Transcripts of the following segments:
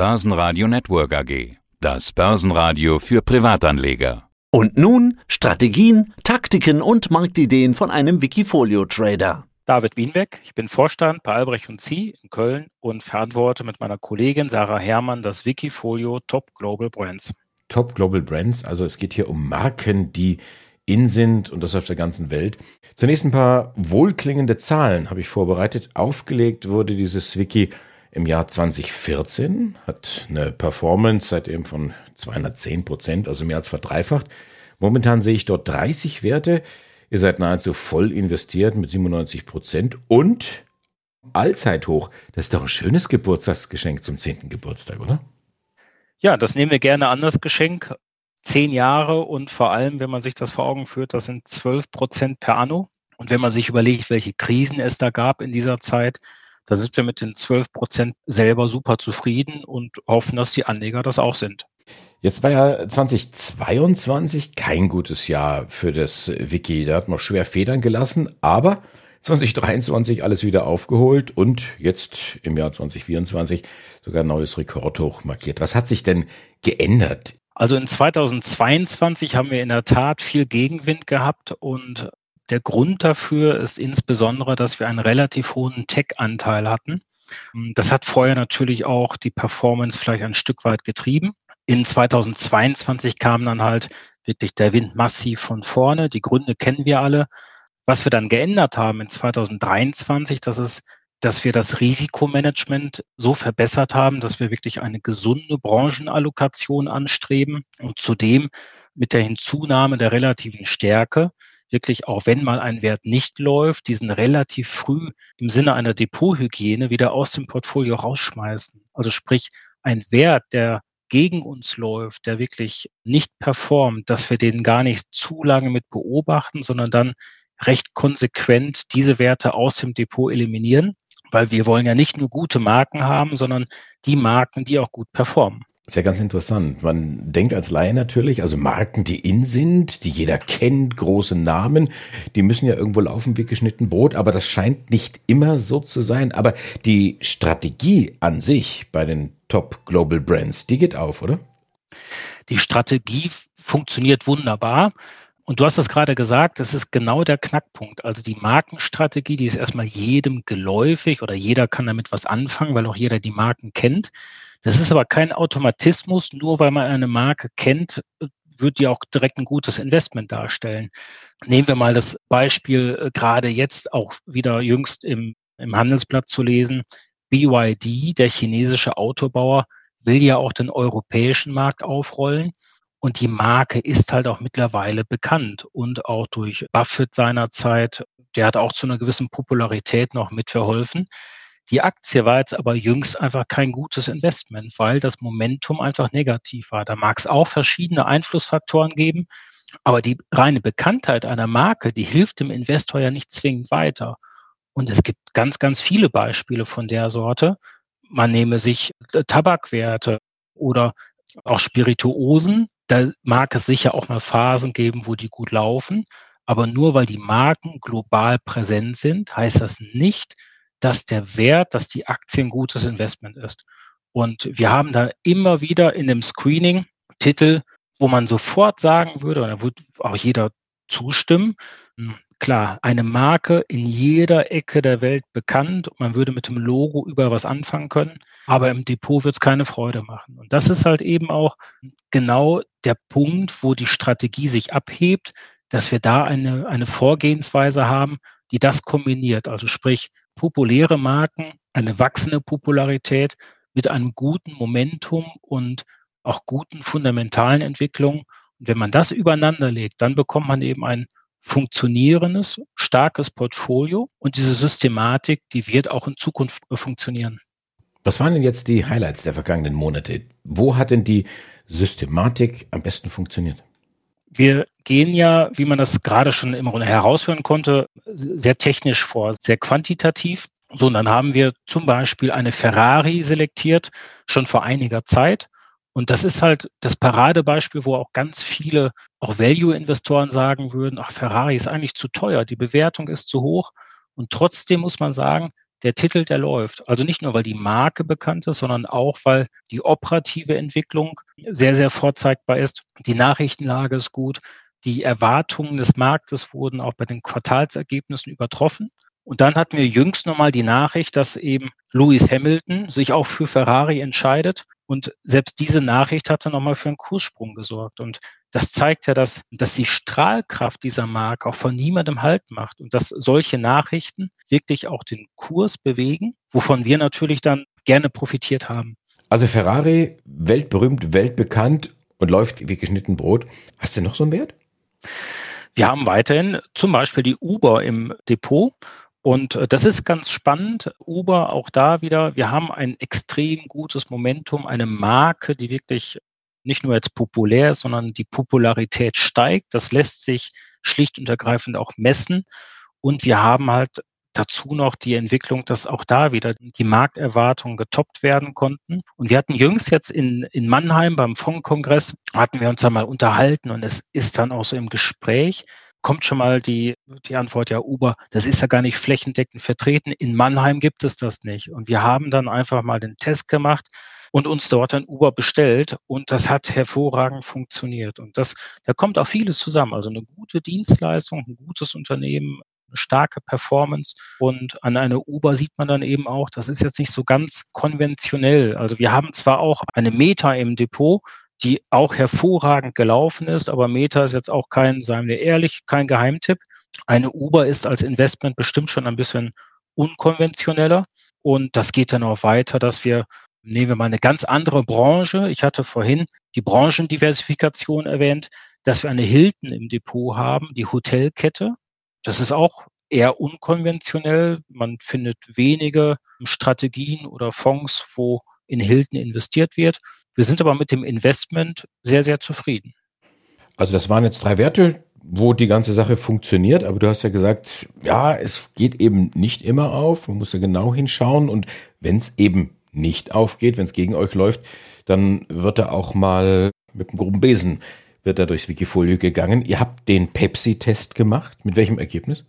Börsenradio Network AG. Das Börsenradio für Privatanleger. Und nun Strategien, Taktiken und Marktideen von einem Wikifolio-Trader. David Wienbeck, ich bin Vorstand bei Albrecht und Sie in Köln und verantworte mit meiner Kollegin Sarah Herrmann das Wikifolio Top Global Brands. Top Global Brands, also es geht hier um Marken, die in sind und das auf der ganzen Welt. Zunächst ein paar wohlklingende Zahlen habe ich vorbereitet. Aufgelegt wurde dieses Wiki im Jahr 2014, hat eine Performance seitdem von 210 Prozent, also mehr als verdreifacht. Momentan sehe ich dort 30 Werte. Ihr seid nahezu voll investiert mit 97 Prozent und Allzeithoch. Das ist doch ein schönes Geburtstagsgeschenk zum 10. Geburtstag, oder? Ja, das nehmen wir gerne an, das Geschenk. Zehn Jahre und vor allem, wenn man sich das vor Augen führt, das sind 12 Prozent per Anno. Und wenn man sich überlegt, welche Krisen es da gab in dieser Zeit, da sind wir mit den 12 Prozent selber super zufrieden und hoffen, dass die Anleger das auch sind. Jetzt war ja 2022 kein gutes Jahr für das Wiki. Da hat man schwer Federn gelassen, aber 2023 alles wieder aufgeholt und jetzt im Jahr 2024 sogar ein neues Rekordhoch markiert. Was hat sich denn geändert? Also in 2022 haben wir in der Tat viel Gegenwind gehabt und der Grund dafür ist insbesondere, dass wir einen relativ hohen Tech-Anteil hatten. Das hat vorher natürlich auch die Performance vielleicht ein Stück weit getrieben. In 2022 kam dann halt wirklich der Wind massiv von vorne. Die Gründe kennen wir alle. Was wir dann geändert haben in 2023, das ist, dass wir das Risikomanagement so verbessert haben, dass wir wirklich eine gesunde Branchenallokation anstreben und zudem mit der Hinzunahme der relativen Stärke wirklich, auch wenn mal ein Wert nicht läuft, diesen relativ früh im Sinne einer Depothygiene wieder aus dem Portfolio rausschmeißen. Also sprich, ein Wert, der gegen uns läuft, der wirklich nicht performt, dass wir den gar nicht zu lange mit beobachten, sondern dann recht konsequent diese Werte aus dem Depot eliminieren, weil wir wollen ja nicht nur gute Marken haben, sondern die Marken, die auch gut performen. Ist ja ganz interessant. Man denkt als Laie natürlich, also Marken, die in sind, die jeder kennt, große Namen, die müssen ja irgendwo laufen wie geschnitten Brot, aber das scheint nicht immer so zu sein. Aber die Strategie an sich bei den Top Global Brands, die geht auf, oder? Die Strategie funktioniert wunderbar. Und du hast es gerade gesagt, das ist genau der Knackpunkt. Also die Markenstrategie, die ist erstmal jedem geläufig oder jeder kann damit was anfangen, weil auch jeder die Marken kennt. Das ist aber kein Automatismus, nur weil man eine Marke kennt, wird die auch direkt ein gutes Investment darstellen. Nehmen wir mal das Beispiel äh, gerade jetzt auch wieder jüngst im, im Handelsblatt zu lesen. BYD, der chinesische Autobauer, will ja auch den europäischen Markt aufrollen. Und die Marke ist halt auch mittlerweile bekannt und auch durch Buffett seinerzeit, der hat auch zu einer gewissen Popularität noch mitverholfen. Die Aktie war jetzt aber jüngst einfach kein gutes Investment, weil das Momentum einfach negativ war. Da mag es auch verschiedene Einflussfaktoren geben, aber die reine Bekanntheit einer Marke, die hilft dem Investor ja nicht zwingend weiter. Und es gibt ganz, ganz viele Beispiele von der Sorte. Man nehme sich äh, Tabakwerte oder auch Spirituosen. Da mag es sicher auch mal Phasen geben, wo die gut laufen. Aber nur weil die Marken global präsent sind, heißt das nicht, dass der Wert, dass die Aktie ein gutes Investment ist. Und wir haben da immer wieder in dem Screening Titel, wo man sofort sagen würde, und da wird auch jeder zustimmen, hm, klar, eine Marke in jeder Ecke der Welt bekannt man würde mit dem Logo über was anfangen können, aber im Depot wird es keine Freude machen. Und das ist halt eben auch genau der Punkt, wo die Strategie sich abhebt, dass wir da eine, eine Vorgehensweise haben, die das kombiniert. Also sprich, populäre Marken, eine wachsende Popularität mit einem guten Momentum und auch guten fundamentalen Entwicklungen. Und wenn man das übereinander legt, dann bekommt man eben ein funktionierendes, starkes Portfolio und diese Systematik, die wird auch in Zukunft funktionieren. Was waren denn jetzt die Highlights der vergangenen Monate? Wo hat denn die Systematik am besten funktioniert? Wir gehen ja, wie man das gerade schon im Grunde heraushören konnte, sehr technisch vor, sehr quantitativ. So, und dann haben wir zum Beispiel eine Ferrari selektiert, schon vor einiger Zeit. Und das ist halt das Paradebeispiel, wo auch ganz viele, auch Value-Investoren sagen würden, ach, Ferrari ist eigentlich zu teuer, die Bewertung ist zu hoch. Und trotzdem muss man sagen, der Titel, der läuft. Also nicht nur, weil die Marke bekannt ist, sondern auch, weil die operative Entwicklung sehr, sehr vorzeigbar ist. Die Nachrichtenlage ist gut. Die Erwartungen des Marktes wurden auch bei den Quartalsergebnissen übertroffen. Und dann hatten wir jüngst nochmal die Nachricht, dass eben Lewis Hamilton sich auch für Ferrari entscheidet. Und selbst diese Nachricht hatte nochmal für einen Kurssprung gesorgt. Und das zeigt ja, dass, dass die Strahlkraft dieser Marke auch von niemandem Halt macht und dass solche Nachrichten wirklich auch den Kurs bewegen, wovon wir natürlich dann gerne profitiert haben. Also Ferrari, weltberühmt, weltbekannt und läuft wie geschnitten Brot. Hast du noch so einen Wert? Wir haben weiterhin zum Beispiel die Uber im Depot. Und äh, das ist ganz spannend. Uber auch da wieder. Wir haben ein extrem gutes Momentum, eine Marke, die wirklich nicht nur jetzt populär sondern die Popularität steigt. Das lässt sich schlicht und ergreifend auch messen. Und wir haben halt dazu noch die Entwicklung, dass auch da wieder die Markterwartungen getoppt werden konnten. Und wir hatten jüngst jetzt in, in Mannheim beim Fondskongress, hatten wir uns da mal unterhalten und es ist dann auch so im Gespräch, kommt schon mal die, die Antwort, ja, Uber, das ist ja gar nicht flächendeckend vertreten. In Mannheim gibt es das nicht. Und wir haben dann einfach mal den Test gemacht und uns dort ein Uber bestellt und das hat hervorragend funktioniert. Und das, da kommt auch vieles zusammen. Also eine gute Dienstleistung, ein gutes Unternehmen, eine starke Performance und an einer Uber sieht man dann eben auch, das ist jetzt nicht so ganz konventionell. Also wir haben zwar auch eine Meta im Depot, die auch hervorragend gelaufen ist, aber Meta ist jetzt auch kein, seien wir ehrlich, kein Geheimtipp. Eine Uber ist als Investment bestimmt schon ein bisschen unkonventioneller. Und das geht dann auch weiter, dass wir Nehmen wir mal eine ganz andere Branche. Ich hatte vorhin die Branchendiversifikation erwähnt, dass wir eine Hilton im Depot haben, die Hotelkette. Das ist auch eher unkonventionell. Man findet wenige Strategien oder Fonds, wo in Hilton investiert wird. Wir sind aber mit dem Investment sehr, sehr zufrieden. Also das waren jetzt drei Werte, wo die ganze Sache funktioniert, aber du hast ja gesagt, ja, es geht eben nicht immer auf, man muss ja genau hinschauen und wenn es eben nicht aufgeht, wenn es gegen euch läuft, dann wird er auch mal mit einem groben Besen wird er durchs Wikifolio gegangen. Ihr habt den Pepsi-Test gemacht. Mit welchem Ergebnis?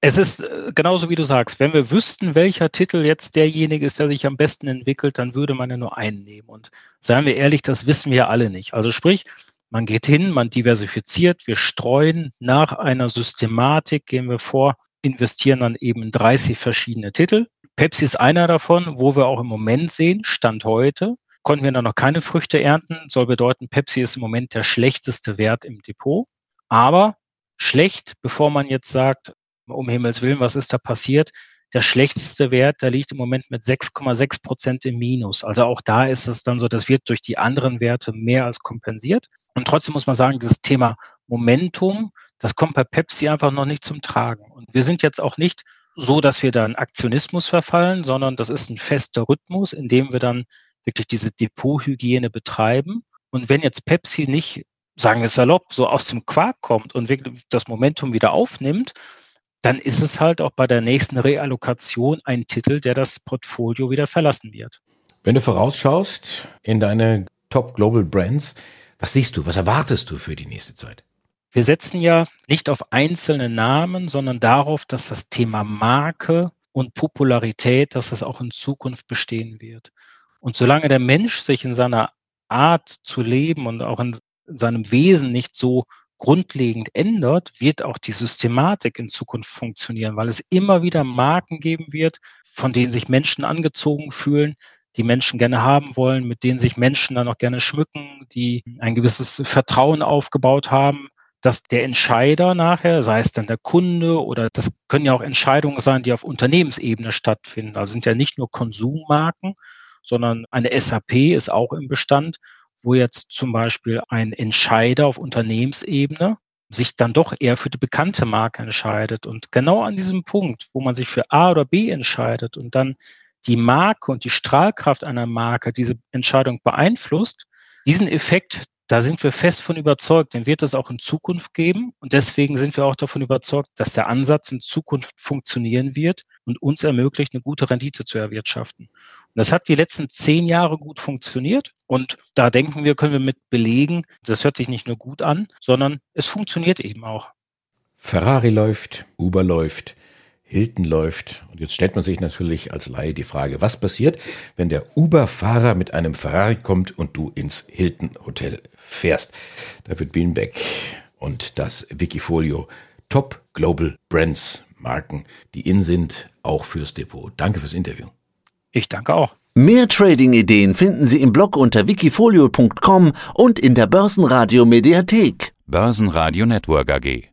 Es ist äh, genauso wie du sagst, wenn wir wüssten, welcher Titel jetzt derjenige ist, der sich am besten entwickelt, dann würde man ja nur einen nehmen. Und seien wir ehrlich, das wissen wir alle nicht. Also sprich, man geht hin, man diversifiziert, wir streuen nach einer Systematik, gehen wir vor, investieren dann eben in 30 verschiedene Titel. Pepsi ist einer davon, wo wir auch im Moment sehen, Stand heute, konnten wir da noch keine Früchte ernten. Soll bedeuten, Pepsi ist im Moment der schlechteste Wert im Depot. Aber schlecht, bevor man jetzt sagt, um Himmels Willen, was ist da passiert? Der schlechteste Wert, der liegt im Moment mit 6,6 Prozent im Minus. Also auch da ist es dann so, das wird durch die anderen Werte mehr als kompensiert. Und trotzdem muss man sagen, dieses Thema Momentum, das kommt bei Pepsi einfach noch nicht zum Tragen. Und wir sind jetzt auch nicht so, dass wir dann Aktionismus verfallen, sondern das ist ein fester Rhythmus, in dem wir dann wirklich diese Depothygiene betreiben. Und wenn jetzt Pepsi nicht, sagen wir salopp, so aus dem Quark kommt und wirklich das Momentum wieder aufnimmt, dann ist es halt auch bei der nächsten Reallokation ein Titel, der das Portfolio wieder verlassen wird. Wenn du vorausschaust in deine Top Global Brands, was siehst du, was erwartest du für die nächste Zeit? Wir setzen ja nicht auf einzelne Namen, sondern darauf, dass das Thema Marke und Popularität, dass das auch in Zukunft bestehen wird. Und solange der Mensch sich in seiner Art zu leben und auch in seinem Wesen nicht so grundlegend ändert, wird auch die Systematik in Zukunft funktionieren, weil es immer wieder Marken geben wird, von denen sich Menschen angezogen fühlen, die Menschen gerne haben wollen, mit denen sich Menschen dann auch gerne schmücken, die ein gewisses Vertrauen aufgebaut haben, dass der Entscheider nachher, sei es dann der Kunde oder das können ja auch Entscheidungen sein, die auf Unternehmensebene stattfinden. Also sind ja nicht nur Konsummarken, sondern eine SAP ist auch im Bestand, wo jetzt zum Beispiel ein Entscheider auf Unternehmensebene sich dann doch eher für die bekannte Marke entscheidet. Und genau an diesem Punkt, wo man sich für A oder B entscheidet und dann die Marke und die Strahlkraft einer Marke diese Entscheidung beeinflusst, diesen Effekt, da sind wir fest von überzeugt, den wird es auch in Zukunft geben. Und deswegen sind wir auch davon überzeugt, dass der Ansatz in Zukunft funktionieren wird und uns ermöglicht, eine gute Rendite zu erwirtschaften. Und das hat die letzten zehn Jahre gut funktioniert. Und da denken wir, können wir mit belegen, das hört sich nicht nur gut an, sondern es funktioniert eben auch. Ferrari läuft, Uber läuft, Hilton läuft. Und jetzt stellt man sich natürlich als Laie die Frage, was passiert, wenn der Uber-Fahrer mit einem Ferrari kommt und du ins Hilton Hotel fährst? David Bienbeck und das Wikifolio Top Global Brands Marken, die in sind, auch fürs Depot. Danke fürs Interview. Ich danke auch. Mehr Trading-Ideen finden Sie im Blog unter wikifolio.com und in der Börsenradio Mediathek. Börsenradio Network AG.